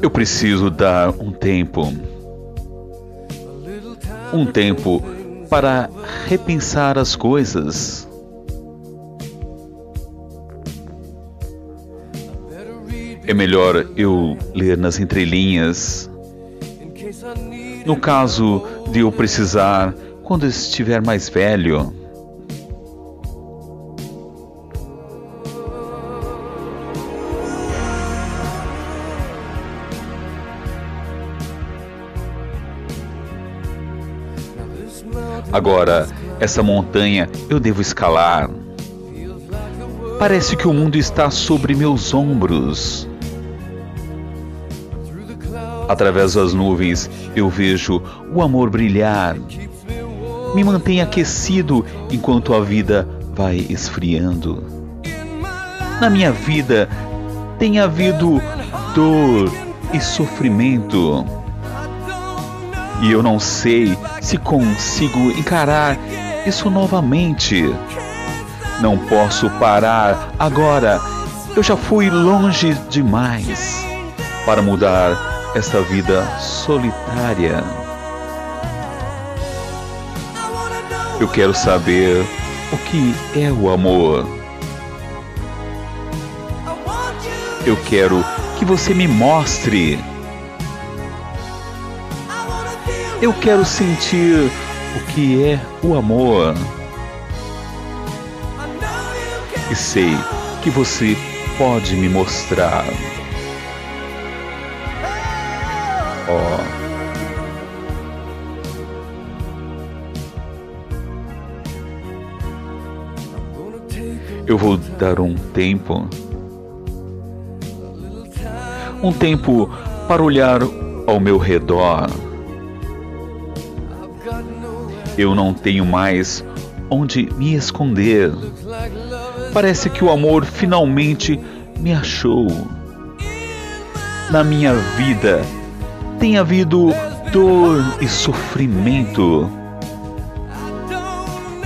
Eu preciso dar um tempo, um tempo para repensar as coisas. É melhor eu ler nas entrelinhas. No caso de eu precisar, quando estiver mais velho. Agora, essa montanha eu devo escalar. Parece que o mundo está sobre meus ombros. Através das nuvens eu vejo o amor brilhar. Me mantém aquecido enquanto a vida vai esfriando. Na minha vida tem havido dor e sofrimento e eu não sei se consigo encarar isso novamente. Não posso parar agora. Eu já fui longe demais para mudar esta vida solitária. Eu quero saber o que é o amor. Eu quero que você me mostre. Eu quero sentir o que é o amor. E sei que você pode me mostrar. Oh. Eu vou dar um tempo. Um tempo para olhar ao meu redor eu não tenho mais onde me esconder. Parece que o amor finalmente me achou. Na minha vida tem havido dor e sofrimento.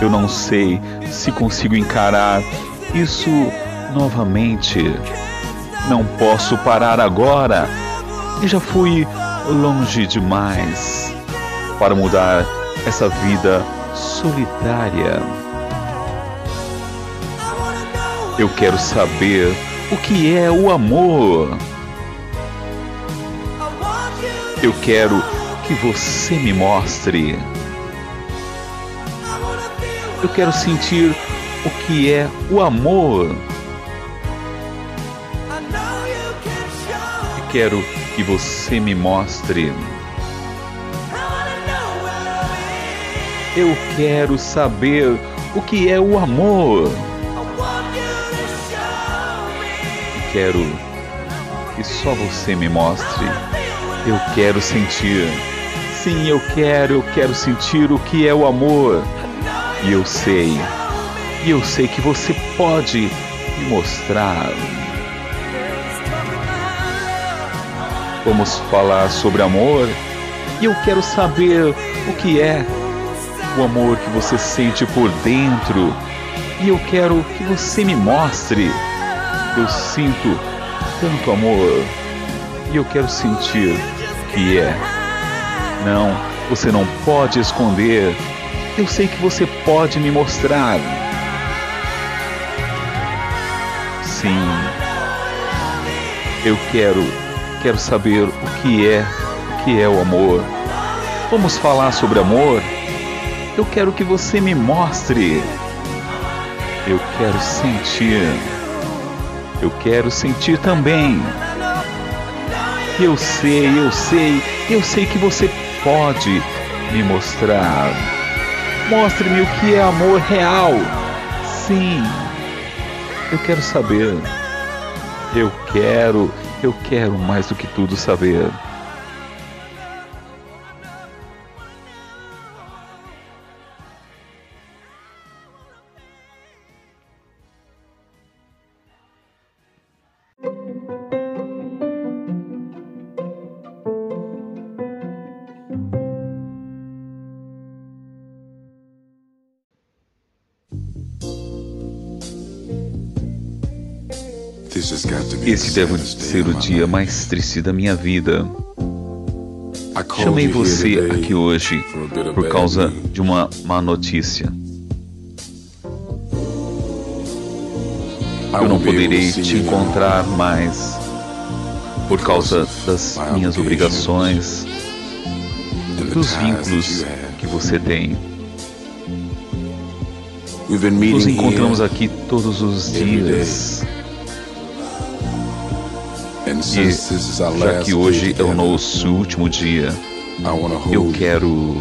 Eu não sei se consigo encarar isso novamente. Não posso parar agora e já fui longe demais para mudar essa vida solitária. Eu quero saber o que é o amor. Eu quero que você me mostre. Eu quero sentir o que é o amor. Eu quero que você me mostre. Eu quero saber o que é o amor. Quero que só você me mostre. Eu quero sentir. Sim, eu quero, eu quero sentir o que é o amor. E eu sei. E eu sei que você pode me mostrar. Vamos falar sobre amor. E eu quero saber o que é o amor que você sente por dentro. E eu quero que você me mostre. Eu sinto tanto amor e eu quero sentir que é. Não, você não pode esconder. Eu sei que você pode me mostrar. Sim. Eu quero, quero saber o que é, o que é o amor. Vamos falar sobre amor? Eu quero que você me mostre. Eu quero sentir. Eu quero sentir também. Eu sei, eu sei, eu sei que você pode me mostrar. Mostre-me o que é amor real. Sim, eu quero saber. Eu quero, eu quero mais do que tudo saber. Esse deve ser o dia mais triste da minha vida. Chamei você aqui hoje por causa de uma má notícia. Eu não poderei te encontrar mais por causa das minhas obrigações, dos vínculos que você tem. Nos encontramos aqui todos os dias. E já que hoje é o nosso último dia, eu quero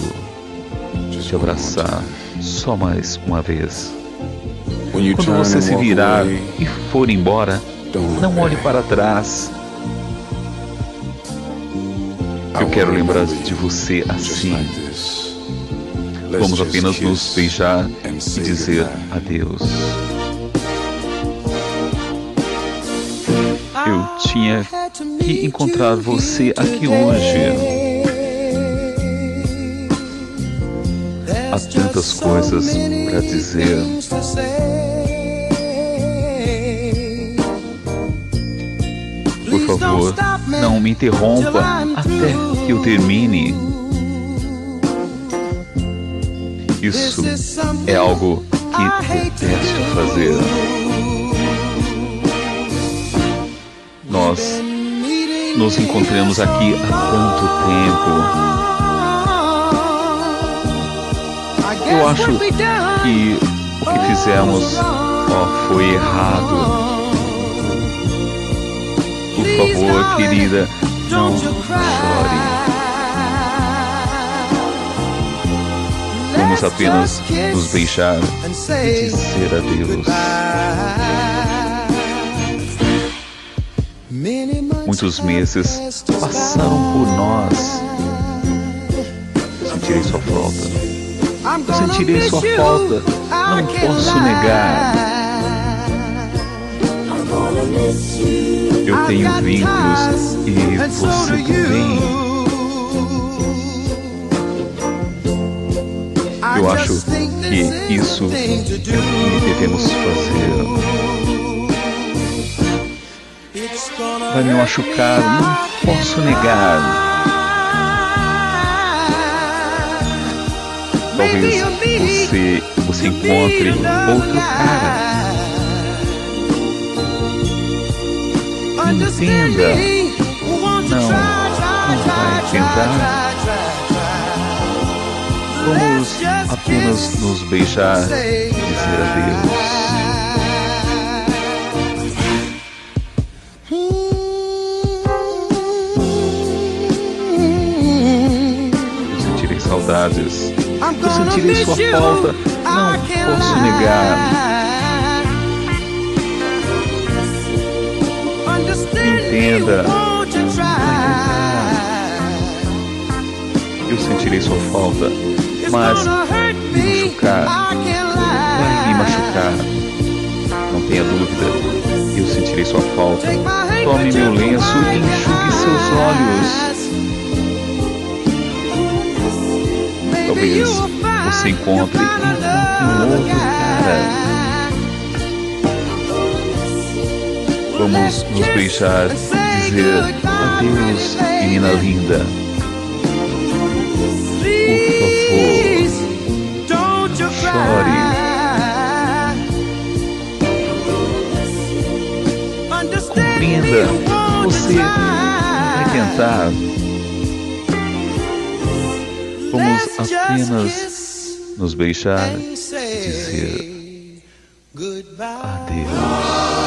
te abraçar só mais uma vez. Quando você se virar e for embora, não olhe para trás. Eu quero lembrar de você assim. Vamos apenas nos beijar e dizer adeus. Tinha que encontrar você aqui hoje. Há tantas coisas para dizer. Por favor, não me interrompa até que eu termine. Isso é algo que detesto fazer. Nos encontramos aqui há tanto tempo. Eu acho que o que fizemos ó, foi errado. Por favor, querida, não chore. Vamos apenas nos beijar e dizer adeus. Muitos meses passaram por nós. Sentirei sua falta. Sentirei sua falta. Não posso negar. Eu tenho vínculos e você também. Eu acho que isso é o que devemos fazer vai me machucar, não posso negar. Talvez você, você encontre outro cara. Entenda. Não, não vai tentar. Vamos apenas nos beijar e dizer adeus. Saudades. Eu sentirei sua falta, não posso negar. Entenda. Eu sentirei sua falta, mas me machucar vai me machucar. Não tenha dúvida, eu sentirei sua falta. Tome meu lenço e enxugue seus olhos. Talvez você encontre um outro cara. Vamos nos beijar e dizer adeus, menina linda. Por favor, chore. Compreenda, você vai tentar Vamos apenas nos beijar e dizer Adeus.